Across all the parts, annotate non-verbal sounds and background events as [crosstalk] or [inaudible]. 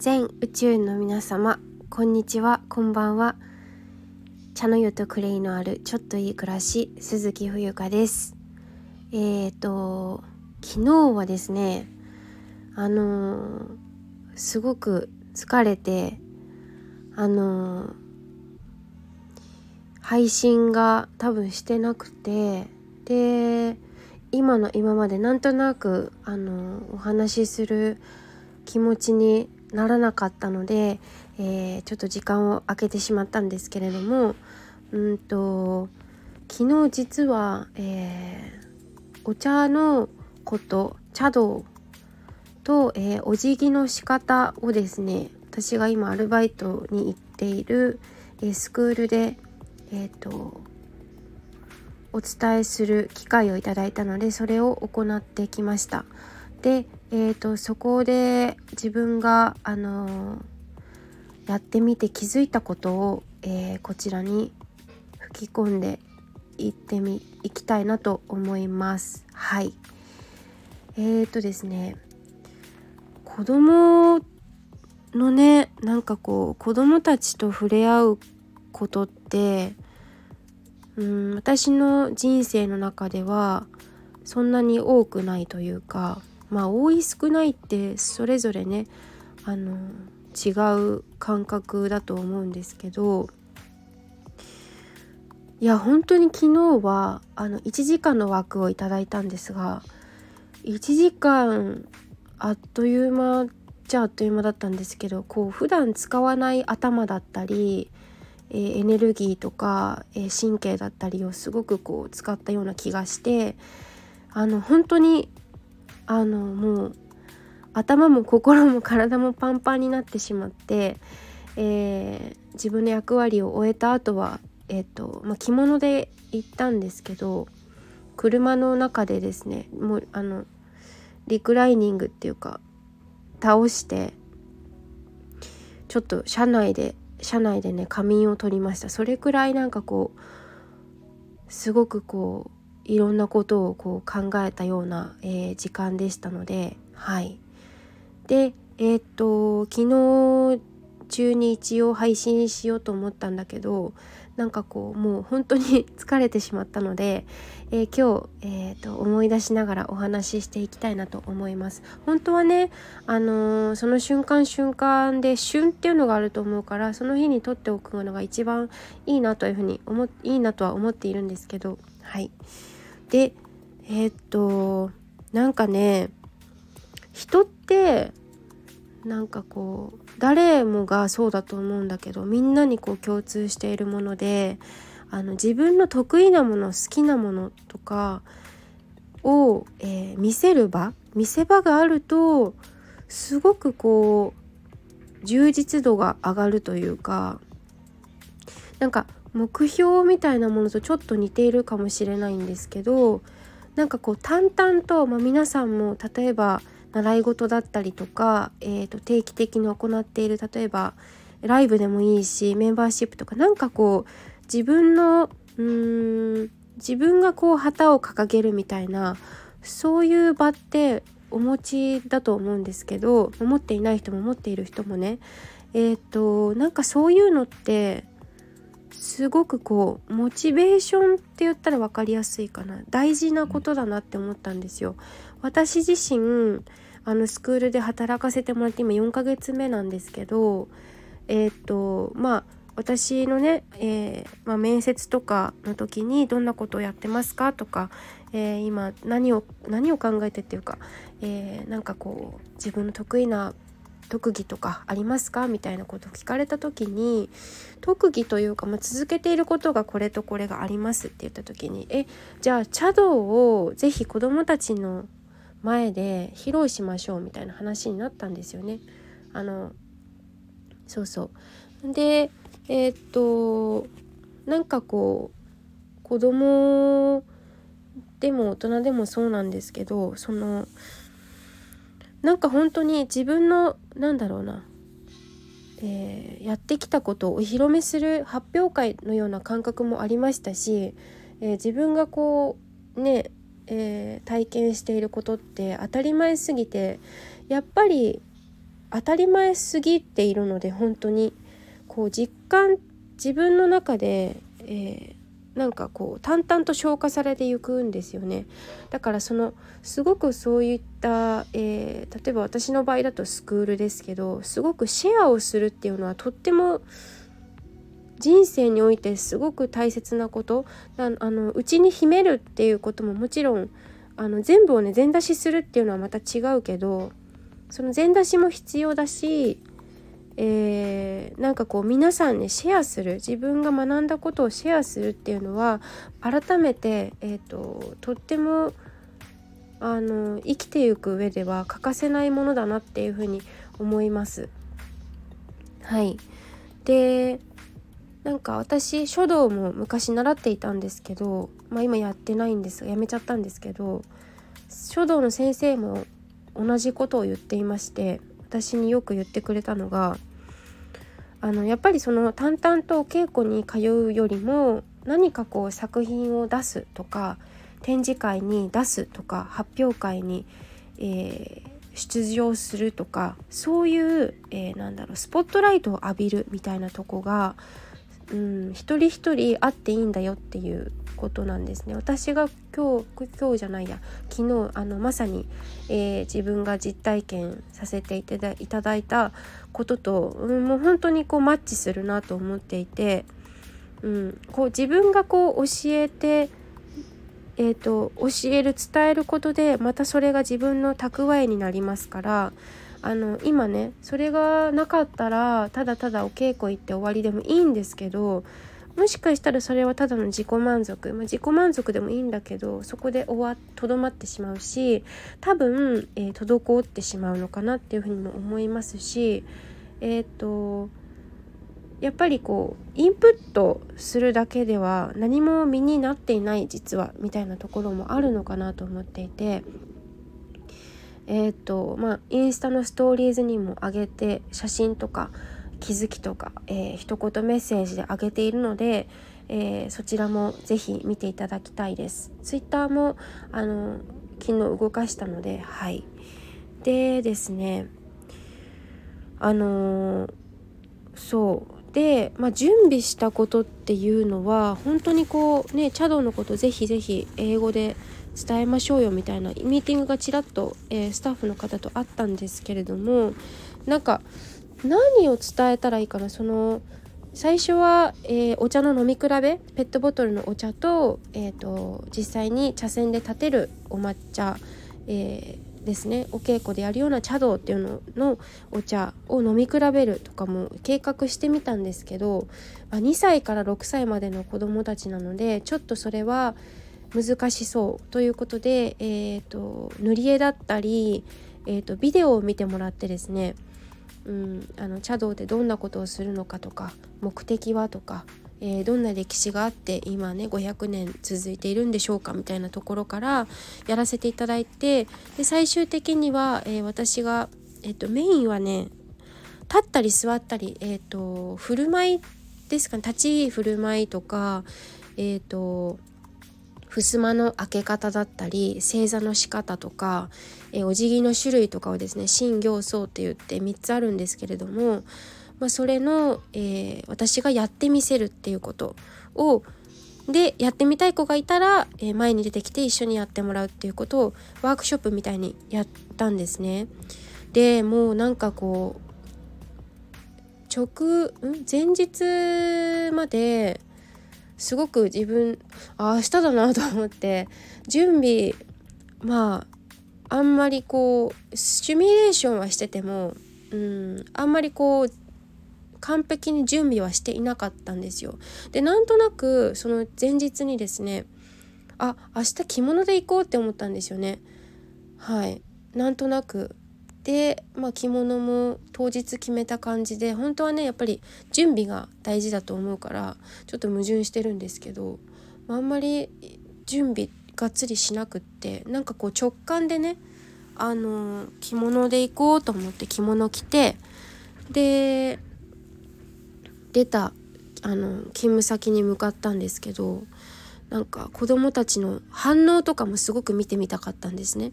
全宇宙の皆様こんにちはこんばんは。茶の湯とクレイのあるちょっといい暮らし鈴木冬香です。えーと昨日はですねあのー、すごく疲れてあのー、配信が多分してなくてで今の今までなんとなくあのお話しする気持ちにならなかったので、えー、ちょっと時間を空けてしまったんですけれどもうんと昨日実は、えー、お茶のこと茶道と、えー、お辞儀の仕方をですね私が今アルバイトに行っている、えスクールでえっ、とお伝えする機会をいただいたのでそれを行ってきました。で、えーと、そこで自分が、あのー、やってみて気づいたことを、えー、こちらに吹き込んでいってみいきたいなと思います。はい。えーとですね子供のねなんかこう子供たちと触れ合うことってうん私の人生の中ではそんなに多くないというかまあ多い少ないってそれぞれねあの違う感覚だと思うんですけどいや本当に昨日はあの1時間の枠をいただいたんですが1時間あっという間じゃあっという間だったんですけどこう普段使わない頭だったりえー、エネルギーとか、えー、神経だったりをすごくこう使ったような気がしてあの本当にあのもう頭も心も体もパンパンになってしまって、えー、自分の役割を終えた後は、えーとまあ、着物で行ったんですけど車の中でですねもうあのリクライニングっていうか倒してちょっと車内で車内でね仮眠を取りました。それくらいなんかこうすごくこういろんなことをこう考えたような、えー、時間でしたのではい。でえー、っと昨日中に一応配信しようと思ったんだけどなんかこうもう本当に [laughs] 疲れてしまったので、えー、今日、えーと、思い出しながらお話ししていきたいなと思います。本当はね、あのー、その瞬間瞬間で旬っていうのがあると思うからその日に撮っておくのが一番いいなというふうに思いいなとは思っているんですけどはい。でえっ、となんかね人ってなんかこう誰もがそうだと思うんだけどみんなにこう共通しているものであの自分の得意なもの好きなものとかを、えー、見せる場見せ場があるとすごくこう充実度が上がるというかなんか目標みたいなものとちょっと似ているかもしれないんですけどなんかこう淡々と、まあ、皆さんも例えば習い事だったりとか、えー、と定期的に行っている例えばライブでもいいしメンバーシップとかなんかこう自分のうーん自分がこう旗を掲げるみたいなそういう場ってお持ちだと思うんですけど持っていない人も持っている人もねえっ、ー、となんかそういうのってすごくこうモチベーションって言ったら分かりやすいかな大事なことだなって思ったんですよ。私自身あのスクールで働かせてもらって今4ヶ月目なんですけどえっ、とまあ私のね、えー、まあ、面接とかの時にどんなことをやってますかとか、えー、今何を何を考えてっていうか、えー、なんかこう自分の得意な特技とかありますか？みたいなことを聞かれた時に特技というか、まあ、続けていることがこれとこれがありますって言った時にえじゃあ茶道を是非子どもたちの前で披露しましょうみたいな話になったんですよね。あのそうそうでえー、っとなんかこう子供でも大人でもそうなんですけどそのなんか本当に自分のなんだろうな、えー、やってきたことをお披露目する発表会のような感覚もありましたし、えー、自分がこうね、えー、体験していることって当たり前すぎてやっぱり当たり前すぎているので本当にこう実感自分の中で、え、なんかこう淡々と消化されていくんですよね。だからそのすごくそういった、えー、例えば私の場合だとスクールですけどすごくシェアをするっていうのはとっても人生においてすごく大切なこと。あのうちに秘めるっていうことももちろんあの全部をね全出しするっていうのはまた違うけどその全出しも必要だし、えー、なんかこう皆さんにシェアする自分が学んだことをシェアするっていうのは改めて、えーと、とってもあの生きていく上では欠かせないものだなっていうふうに思います。はいでなんか私書道も昔習っていたんですけど、まあ、今やってないんですやめちゃったんですけど書道の先生も同じことを言っていまして私によく言ってくれたのがあのやっぱりその淡々と稽古に通うよりも何かこう作品を出すとか展示会に出すとか発表会に、えー、出場するとかそういう、えー、なんだろうスポットライトを浴びるみたいなとこがうん、一人一人会っていいんだよっていうことなんですね。私が今日今日じゃないや。昨日あのまさに、えー、自分が実体験させていただいただいたことと、うん、もう本当にこうマッチするなと思っていて、うん、こう自分がこう教えてえーと教える伝えることでまたそれが自分の蓄えになりますからあの今ねそれがなかったらただただお稽古行って終わりでもいいんですけどもしかしたらそれはただの自己満足、まあ、自己満足でもいいんだけどそこで終わとどまってしまうし多分、えー、滞ってしまうのかなっていうふうにも思いますしえっ、とやっぱりこうインプットするだけでは何も身になっていない実はみたいなところもあるのかなと思っていてえっ、ー、とまあインスタのストーリーズにも上げて写真とか気づきとか、えー、一言メッセージで上げているので、えー、そちらもぜひ見ていただきたいです。ツイッターもあの昨日動かしたのではいでですねあのー、そうで、まあ、準備したことっていうのは本当にこうね茶道のことぜひぜひ英語で伝えましょうよみたいなミーティングがちらっと、えー、スタッフの方とあったんですけれどもなんか何を伝えたらいいかなその最初は、えー、お茶の飲み比べペットボトルのお茶と,、えーと、実際に茶筅で立てるお抹茶、えー、ですねお稽古でやるような茶道っていうののお茶を飲み比べるとかも計画してみたんですけど、まあ、2歳から6歳までの子どもたちなのでちょっとそれは難しそうということで、えーと、塗り絵だったり、えーと、ビデオを見てもらってですね、うん、あの茶道でどんなことをするのかとか目的はとか、えー、どんな歴史があって今ね500年続いているんでしょうかみたいなところからやらせていただいてで最終的には、えー、私が、えーと、メインはね立ったり座ったり、えーと、振る舞いですかね立ち振る舞いとかえっ、ー、と襖の開け方だったり正座の仕方とか、えお辞儀の種類とかをですね新行僧って言って3つあるんですけれども、まあ、それの、えー、私がやってみせるっていうことをでやってみたい子がいたら、えー、前に出てきて一緒にやってもらうっていうことをワークショップみたいにやったんですね。でもうなんかこう直前日まですごく自分あ明日だなと思って準備まああんまりこうシミュレーションはしててもうんあんまりこう完璧に準備はしていなかったんですよ。でなんとなくその前日にですねあ明日着物で行こうって思ったんですよね。はいなんとなくで、まあ、着物も当日決めた感じで本当はねやっぱり準備が大事だと思うからちょっと矛盾してるんですけど、まあ、んまり準備がっつりしなくってなんかこう直感でねあの着物で行こうと思って着物着てで出たあの勤務先に向かったんですけどなんか子供たちの反応とかもすごく見てみたかったんですね。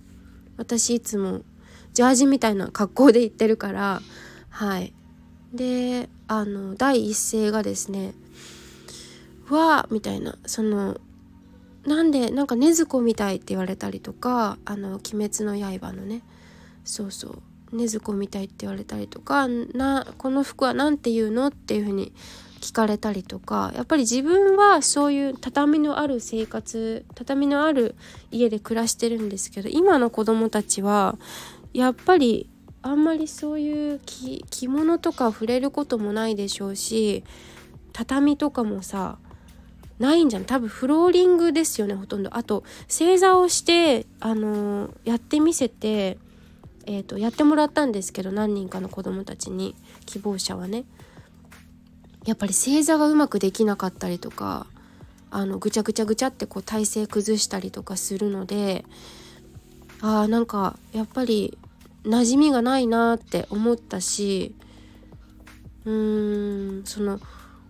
私いつもジャージみたいな格好で行ってるからはい。であの第一声がですね「わあ」みたいなそのなんでなんか禰豆子みたいって言われたりとか「あの鬼滅の刃」のねそうそう禰豆子みたいって言われたりとかなこの服は何て言うのっていう風に聞かれたりとかやっぱり自分はそういう畳のある生活畳のある家で暮らしてるんですけど今の子供たちはやっぱりあんまりそういう着物とか触れることもないでしょうし畳とかもさないんじゃん。多分フローリングですよねほとんど。あと正座をしてあのー、やってみせてえーと、やってもらったんですけど何人かの子供たちに希望者はね。やっぱり正座がうまくできなかったりとかあのぐちゃぐちゃぐちゃってこう体勢崩したりとかするのであーなんかやっぱり馴染みがないなって思ったしうーんその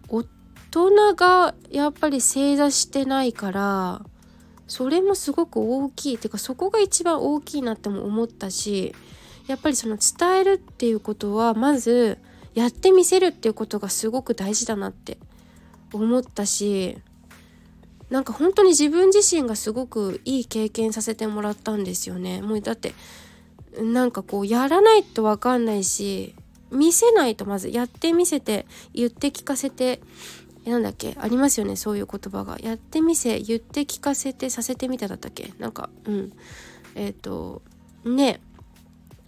大人がやっぱり正座してないからそれもすごく大きいっていうかそこが一番大きいなっても思ったしやっぱりその伝えるっていうことはまずやってみせるっていうことがすごく大事だなって思ったしなんか本当に自分自身がすごくいい経験させてもらったんですよね。もうだってなんかこうやらないと分かんないし見せないとまずやってみせて言って聞かせてなんだっけありますよねそういう言葉が。やってみせ言って聞かせてさせてみただったっけ。なんかうん。えっ、ー、とね。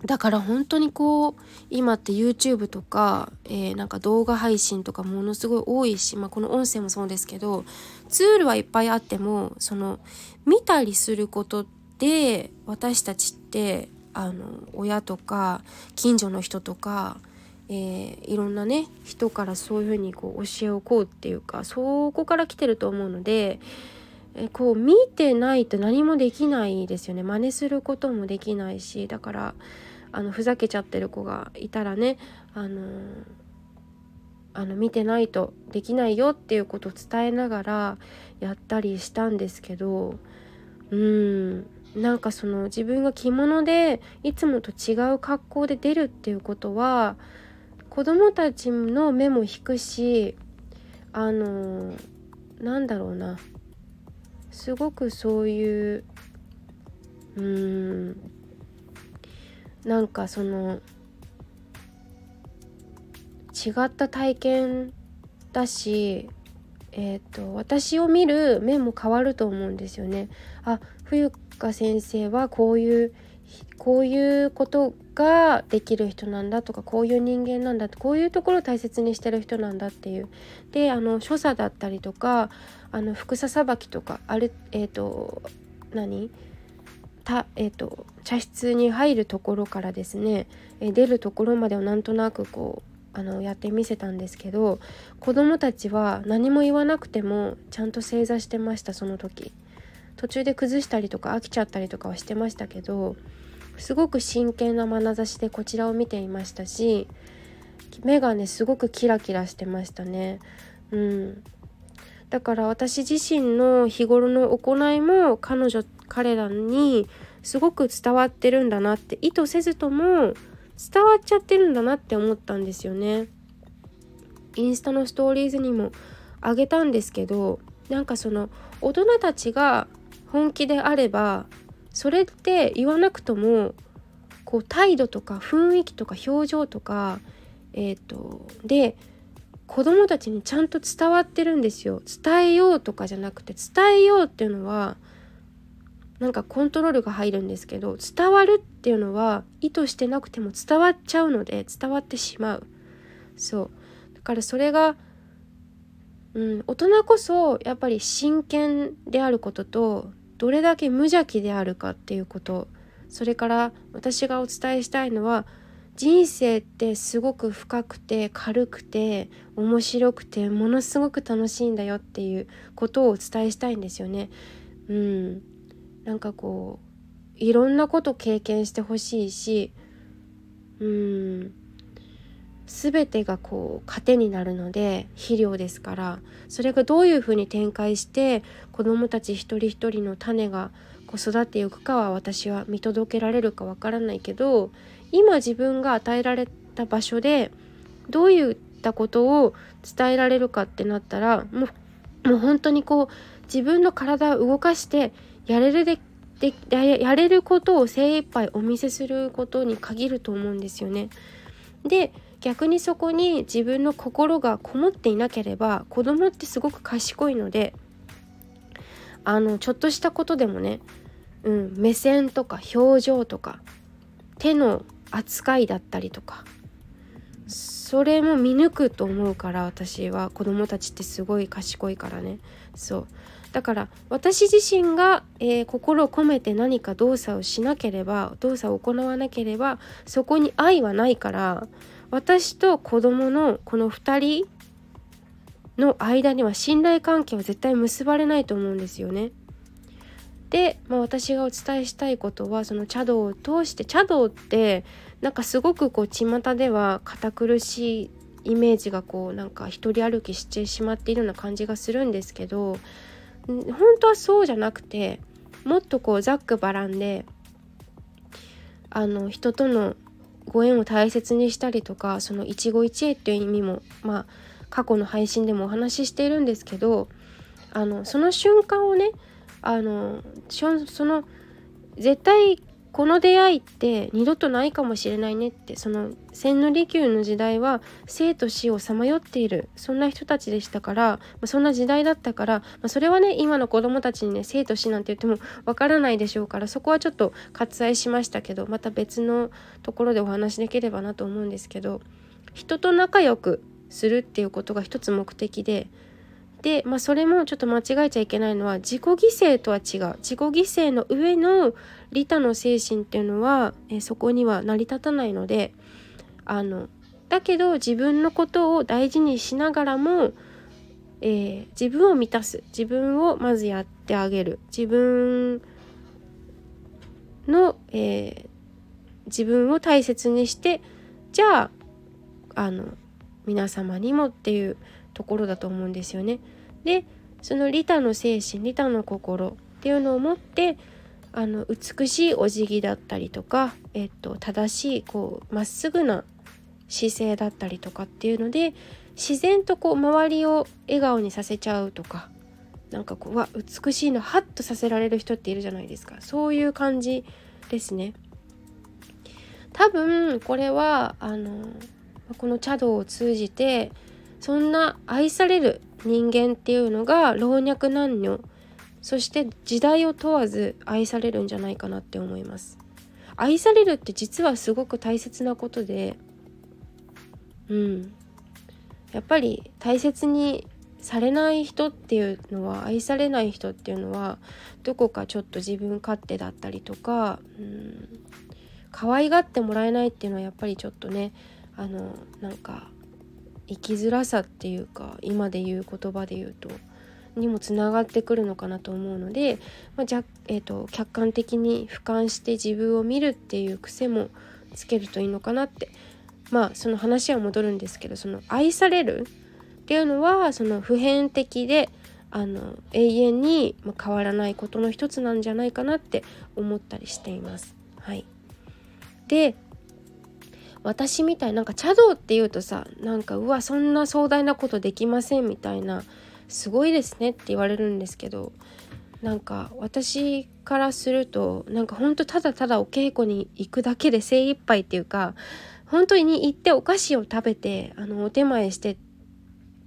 だから本当にこう今って YouTube とか、えー、なんか動画配信とかものすごい多いし、まあ、この音声もそうですけどツールはいっぱいあってもその見たりすることで私たちってあの親とか近所の人とかえー、いろんなね人からそういうふうにこう教えをこうっていうかそこから来てると思うので、えー、こう見てないと何もできないですよね。真似することもできないしだからあのふざけちゃってる子がいたらねあのー、あの見てないとできないよっていうことを伝えながらやったりしたんですけどうん。なんかその自分が着物でいつもと違う格好で出るっていうことは子供たちの目も引くしあのなんだろうなすごくそういううーんなんかその違った体験だしえーと、私を見る目も変わると思うんですよね。あ冬香先生はこういうこういうことができる人なんだとかこういう人間なんだってこういうところを大切にしてる人なんだっていう。であの所作だったりとかあの服ささばきとかあれえっ、ー、と何？たえーと、茶室に入るところからですね、え出るところまでをなんとなくこうあのやってみせたんですけど子どもたちは何も言わなくてもちゃんと正座してましたその時。途中で崩したりとか飽きちゃったりとかはしてましたけどすごく真剣な眼差しでこちらを見ていましたし目がねすごくキラキラしてましたね。うん、だから私自身の日頃の行いも彼女彼らにすごく伝わってるんだなって意図せずとも伝わっちゃってるんだなって思ったんですよね。インスタのストーリーズにもあげたんですけどなんかその大人たちが本気であればそれって言わなくともこう態度とか雰囲気とか表情とかえっ、ー、とで子供たちにちゃんと伝わってるんですよ。伝えようとかじゃなくて伝えようっていうのはなんかコントロールが入るんですけど伝わるっていうのは意図してなくても伝わっちゃうので伝わってしまう。そう。だからそれがうん大人こそやっぱり真剣であることとどれだけ無邪気であるかっていうこと。それから私がお伝えしたいのは人生ってすごく深くて軽くて面白くてものすごく楽しいんだよっていうことをお伝えしたいんですよね。うん、なんかこういろんなこと経験してほしいしうん。全てがこう糧になるので肥料ですからそれがどういうふうに展開して子どもたち一人一人の種が子育っていくかは私は見届けられるかわからないけど今自分が与えられた場所でどういったことを伝えられるかってなったらもうもう本当にこう自分の体を動かしてやれるででやれることを精一杯お見せすることに限ると思うんですよね。で逆にそこに自分の心がこもっていなければ子供ってすごく賢いのであのちょっとしたことでもね、うん、目線とか表情とか手の扱いだったりとかそれも見抜くと思うから私は。子供たちってすごい賢いからね。そう。だから私自身が、えー、心を込めて何か動作をしなければ動作を行わなければそこに愛はないから私と子供のこの2人の間には信頼関係は絶対結ばれないと思うんですよね。で、まあ、私がお伝えしたいことはその茶道を通して茶道ってなんかすごくこう巷では堅苦しいイメージがこうなんか一人歩きしてしまっているような感じがするんですけど本当はそうじゃなくてもっとこうざっくばらんであの人とのご縁を大切にしたりとかその一期一会っていう意味もまあ過去の配信でもお話ししているんですけどあのその瞬間をねあのその絶対この出会いって二度とないかもしれないねってその千利休の時代は生と死をさまよっているそんな人たちでしたから、まあ、そんな時代だったから、まあ、それはね今の子供たちにね生と死なんて言ってもわからないでしょうからそこはちょっと割愛しましたけどまた別のところでお話しできればなと思うんですけど人と仲良くするっていうことが一つ目的でで、まあ、それもちょっと間違えちゃいけないのは自己犠牲とは違う。自己犠牲の上の利他の精神っていうのは、えそこには成り立たないのであのだけど自分のことを大事にしながらも、えー、自分を満たす。自分をまずやってあげる。自分の、えー、自分を大切にしてじゃああの皆様にもっていうところだと思うんですよね。でその利他の精神利他の心っていうのを持ってあの美しいお辞儀だったりとか、えっと、正しいこうまっすぐな姿勢だったりとかっていうので自然とこう周りを笑顔にさせちゃうとかなんかこうわ美しいのハッとさせられる人っているじゃないですか。そういう感じですね。多分これはあのこの茶道を通じてそんな愛される人間っていうのが老若男女そして時代を問わず愛されるんじゃないかなって思います。愛されるって実はすごく大切なことでうん。やっぱり大切にされない人っていうのは愛されない人っていうのはどこかちょっと自分勝手だったりとかうん。可愛がってもらえないっていうのはやっぱりちょっとねあのなんか生きづらさっていうか今で言う言葉で言うとにもつながってくるのかなと思うので、まあ、じゃえーと、客観的に俯瞰して自分を見るっていう癖もつけるといいのかなってまあその話は戻るんですけどその愛されるっていうのはその普遍的であの永遠に変わらないことの一つなんじゃないかなって思ったりしています。はい、で私みたいなんか茶道っていうとさなんかうわそんな壮大なことできませんみたいなすごいですねって言われるんですけどなんか私からするとなんかほんとただただお稽古に行くだけで精一杯っていうか本当に行ってお菓子を食べてあのお手前して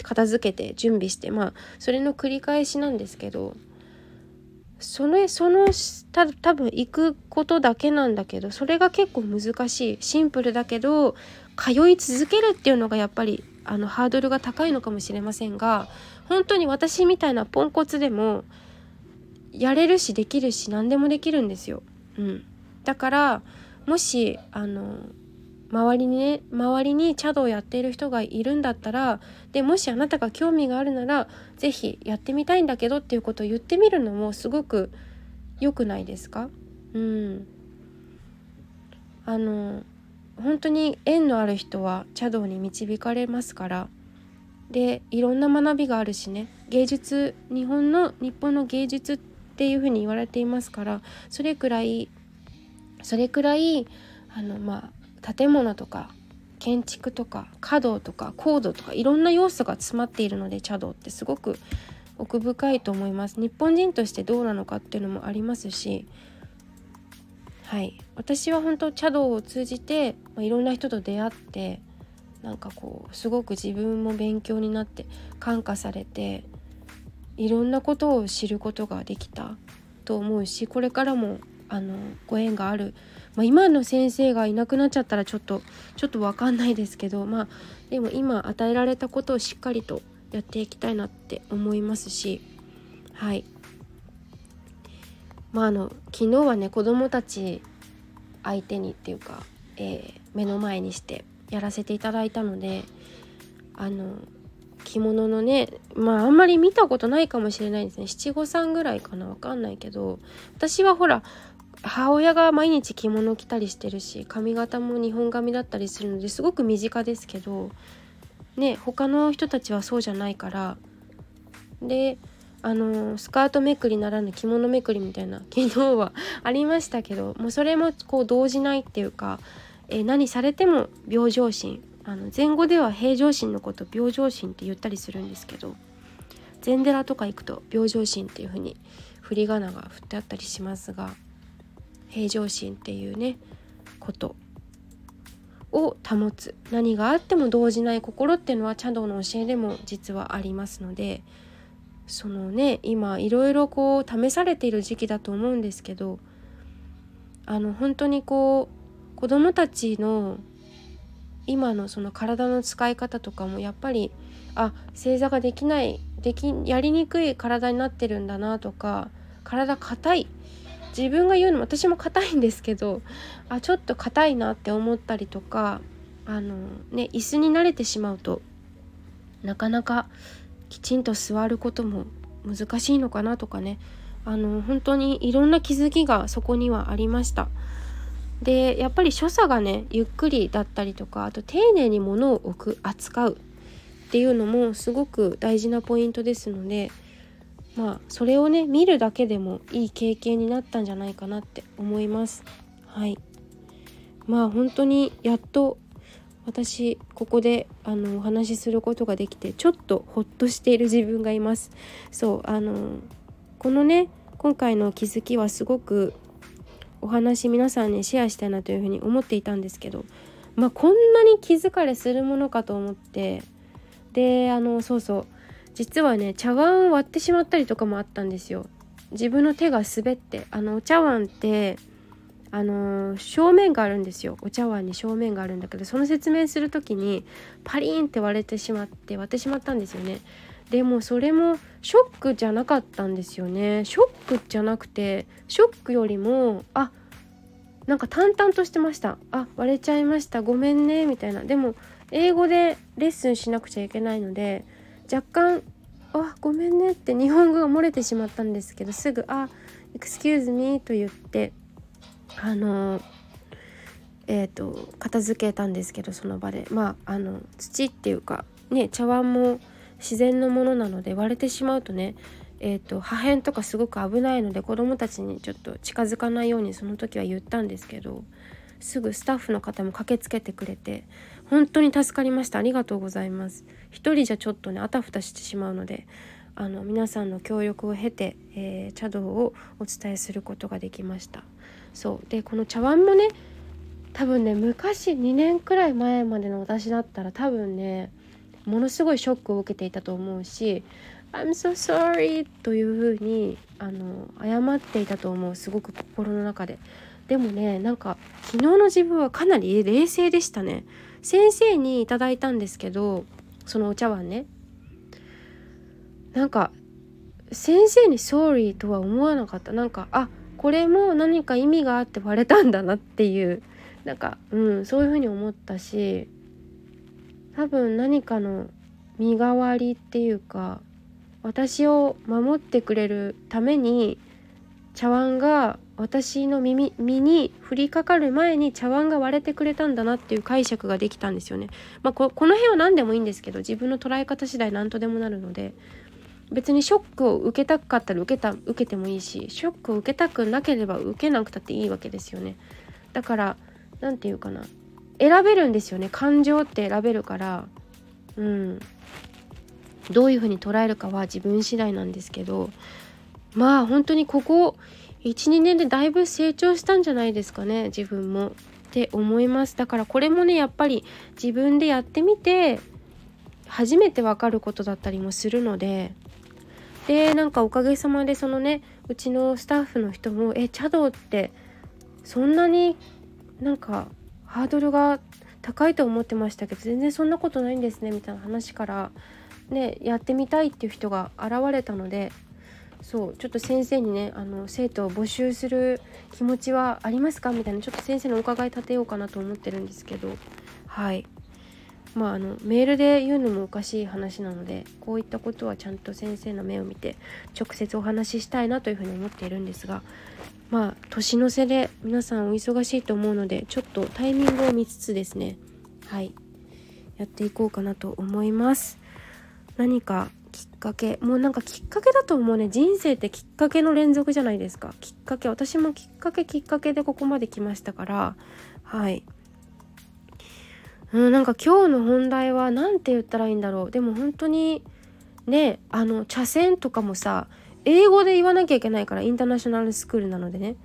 片付けて準備してまあそれの繰り返しなんですけどそれそのた多分行くことだけなんだけどそれが結構難しいシンプルだけど通い続けるっていうのがやっぱりあのハードルが高いのかもしれませんが本当に私みたいなポンコツでもやれるしできるし何でもできるんですよ。うん、だからもしあの周りにね周りに茶道をやっている人がいるんだったらでもしあなたが興味があるなら是非やってみたいんだけどっていうことを言ってみるのもすごく良くないですか？うん。あの本当に縁のある人は茶道に導かれますから。でいろんな学びがあるしね。芸術日本の日本の芸術っていうふうに言われていますからそれくらいそれくらいあのまあ建物とか建築とか華道とか高度とかいろんな要素が詰まっているので茶道ってすごく奥深いと思います。日本人としてどうなのかっていうのもありますしはい。私は本当茶道を通じて、まあ、いろんな人と出会ってなんかこうすごく自分も勉強になって感化されていろんなことを知ることができたと思うしこれからもあのご縁がある、まあ、今の先生がいなくなっちゃったらちょっとちょっと分かんないですけどまあでも今与えられたことをしっかりとやっていきたいなって思いますしはい。まああの昨日はね子供たち相手にっていうか、えー、目の前にしてやらせていただいたのであの着物のねまああんまり見たことないかもしれないですね。七五三ぐらいかな？わかんないけど私はほら母親が毎日着物着たりしてるし髪型も日本髪だったりするのですごく身近ですけどね他の人たちはそうじゃないからであのスカートめくりならぬ着物めくりみたいな [laughs] 昨日はありましたけどもうそれもこう動じないっていうか、え何されても平常心あの前後では平常心のこと平常心って言ったりするんですけど禅寺とか行くと平常心っていう風に振り仮名が振ってあったりしますが平常心っていうねことを保つ。何があっても動じない心っていうのは茶道の教えでも実はありますのでそのね今いろいろこう試されている時期だと思うんですけどあの本当にこう子どもたちの今のその体の使い方とかもやっぱりあ正座ができないできやりにくい体になってるんだなとか体硬い自分が言うのも私も硬いんですけどあちょっと硬いなって思ったりとかあのね椅子に慣れてしまうとなかなかきちんと座ることも難しいのかなとかねあの本当にいろんな気づきがそこにはありました。でやっぱり所作がねゆっくりだったりとかあと丁寧に物を置く扱うっていうのもすごく大事なポイントですのでまあそれをね見るだけでもいい経験になったんじゃないかなって思います。はい。まあ本当にやっと私ここであのお話しすることができてちょっとほっとしている自分がいます。そうあのこのね今回の気づきはすごくお話皆さんにシェアしたいなというふうに思っていたんですけどまあこんなに気疲れするものかと思ってであのそうそう。実はね茶碗を割ってしまったりとかもあったんですよ。自分の手が滑ってあのお茶碗ってあの正面があるんですよ。お茶碗に正面があるんだけどその説明する時にパリンって割れてしまって割ってしまったんですよね。でもそれもショックじゃなかったんですよね。ショックじゃなくてショックよりもあなんか淡々としてました。あ割れちゃいました。ごめんねみたいな。でも英語でレッスンしなくちゃいけないので若干あごめんねって日本語が漏れてしまったんですけどすぐあ excuse me と言ってあのえっ、ー、と片付けたんですけどその場で。まああの土っていうかね茶碗も自然のものなので割れてしまうとねえーと、破片とかすごく危ないので子どもたちにちょっと近づかないようにその時は言ったんですけどすぐスタッフの方も駆けつけてくれて本当に助かりました。ありがとうございます。一人じゃちょっとねあたふたしてしまうのであの皆さんの協力を経て、えー、茶道をお伝えすることができました。そう。でこの茶碗もね多分ね昔2年くらい前までの私だったら多分ねものすごいショックを受けていたと思うし「I'm so sorry」というふうにあの謝っていたと思う。すごく心の中で。でもねなんか昨日の自分はかなり冷静でしたね。先生にいただいたんですけどそのお茶碗ね。なんか先生に「sorry」とは思わなかった。なんかあこれも何か意味があって割れたんだなっていう。なんかうんそういうふうに思ったし多分何かの身代わりっていうか私を守ってくれるために茶碗が私の耳身に降りかかる前に茶碗が割れてくれたんだなっていう解釈ができたんですよね。まあ、ここの辺は何でもいいんですけど自分の捉え方次第何とでもなるので別にショックを受けたかったら受けた受けてもいいしショックを受けたくなければ受けなくたっていいわけですよね。だから何て言うかな選べるんですよね。感情って選べるからうん。どういうふうに捉えるかは自分次第なんですけどまあ本当にここ12年でだいぶ成長したんじゃないですかね自分も。って思います。だからこれもねやっぱり自分でやってみて初めてわかることだったりもするので。でなんかおかげさまでそのねうちのスタッフの人も「え茶道ってそんなになんかハードルが高いと思ってましたけど全然そんなことないんですね」みたいな話からねやってみたいっていう人が現れたのでそうちょっと先生にねあの生徒を募集する気持ちはありますか？みたいなちょっと先生のお伺い立てようかなと思ってるんですけど。はい。まああのメールで言うのもおかしい話なのでこういったことはちゃんと先生の目を見て直接お話ししたいなというふうに思っているんですが。まあ年の瀬で皆さんお忙しいと思うのでちょっとタイミングを見つつですね。はい。やっていこうかなと思います。何かかけ。もうなんかきっかけだと思うね。人生ってきっかけの連続じゃないですか。きっかけ私もきっかけきっかけでここまで来ましたから。はい。うん、なんか今日の本題は何て言ったらいいんだろう。でも本当にねあの茶筅とかもさ英語で言わなきゃいけないからインターナショナルスクールなのでね。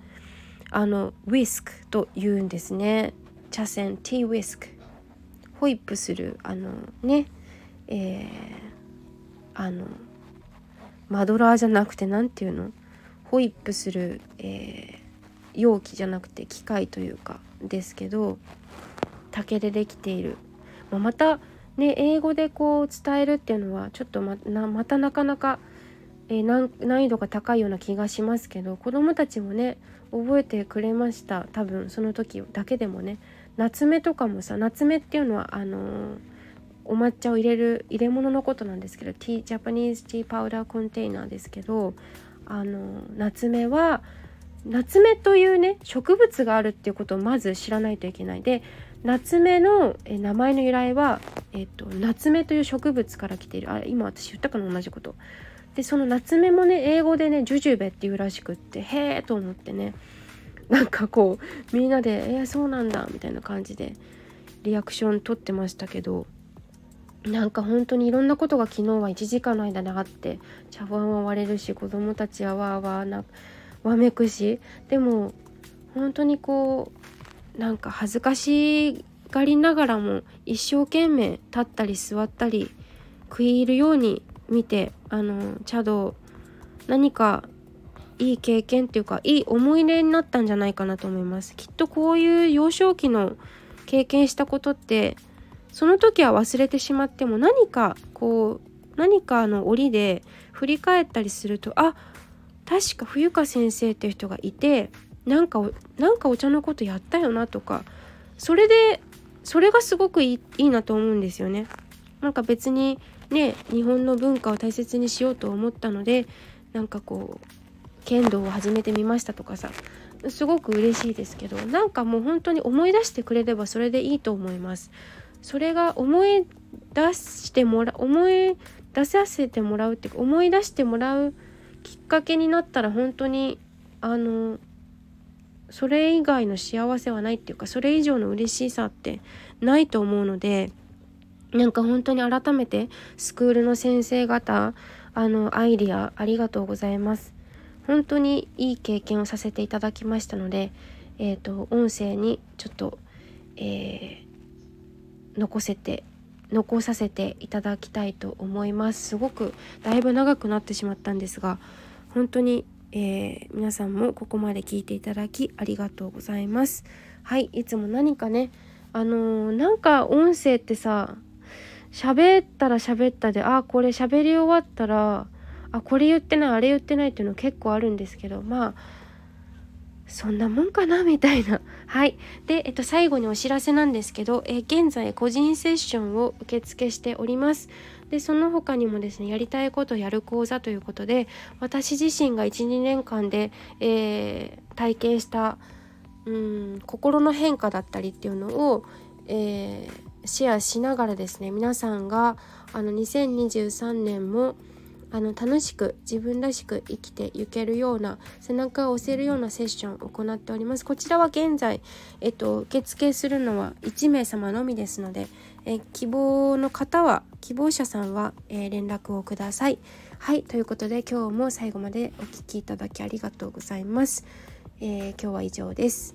あのウィスクと言うんですね。茶筅ティーウィスクホイップするあのねえー、あのマドラーじゃなくて何て言うの？ホイップする、えー、容器じゃなくて機械というかですけど竹でできている、まあ、またね英語でこう伝えるっていうのはちょっとままたなかなか、えー、難易度が高いような気がしますけど子どもたちもね覚えてくれました。多分その時だけでもね。夏目とかもさ夏目っていうのはあのー、お抹茶を入れる入れ物のことなんですけどティージャパニーズティーパウダーコンテイナーですけどあの、夏目は夏目というね植物があるっていうことをまず知らないといけない。で夏目のえ名前の由来は、えっと、夏目という植物から来ている。あ今私言ったかな同じこと。でその夏目もね英語でねジュジュベっていうらしくってへえと思ってね。なんかこうみんなで「えー、そうなんだ」みたいな感じでリアクション取ってましたけど。なんか本当にいろんなことが昨日は1時間の間であって茶碗は割れるし子供たちはわーわーなわめくし。でも本当にこうなんか恥ずかしがりながらも一生懸命立ったり座ったり食い入るように見てあの茶道何かいい経験っていうかいい思い出になったんじゃないかなと思います。きっとこういう幼少期の経験したことってその時は忘れてしまっても何かこう何かの折で振り返ったりするとあ確か冬香先生っていう人がいてなんかなんかお茶のことやったよなとかそれでそれがすごくいいいいなと思うんですよね。なんか別にね日本の文化を大切にしようと思ったのでなんかこう剣道を始めてみましたとかさすごく嬉しいですけどなんかもう本当に思い出してくれればそれでいいと思います。それが思い出してもら思い出させてもらうっていうか思い出してもらうきっかけになったら本当にあのそれ以外の幸せはないっていうかそれ以上の嬉しさってないと思うのでなんか本当に改めてスクールの先生方あのアイディアありがとうございます。本当にいい経験をさせていただきましたのでえっ、ー、と音声にちょっと、えー、残せて残させていただきたいと思いますすごくだいぶ長くなってしまったんですが本当にえー、皆さんもここまで聞いていただきありがとうございます。はい、いつも何かね、あのー、なんか音声ってさ、喋ったら喋ったで、あ、これ喋り終わったら、あ、これ言ってない、あれ言ってないっていうの結構あるんですけど、まあ、そんなもんかな？みたいな。はい。で、えっと、最後にお知らせなんですけど、え現在個人セッションを受付しております。でその他にもですねやりたいことやる講座ということで私自身が12年間で、えー、体験したうん心の変化だったりっていうのを、えー、シェアしながらですね皆さんがあの2023年もあの楽しく自分らしく生きていけるような背中を押せるようなセッションを行っております。こちらは現在、えっと、受付するのは1名様のみですので、え希望の方は希望者さんは、えー、連絡をください。はいということで今日も最後までお聴きいただきありがとうございます、えー、今日は以上です。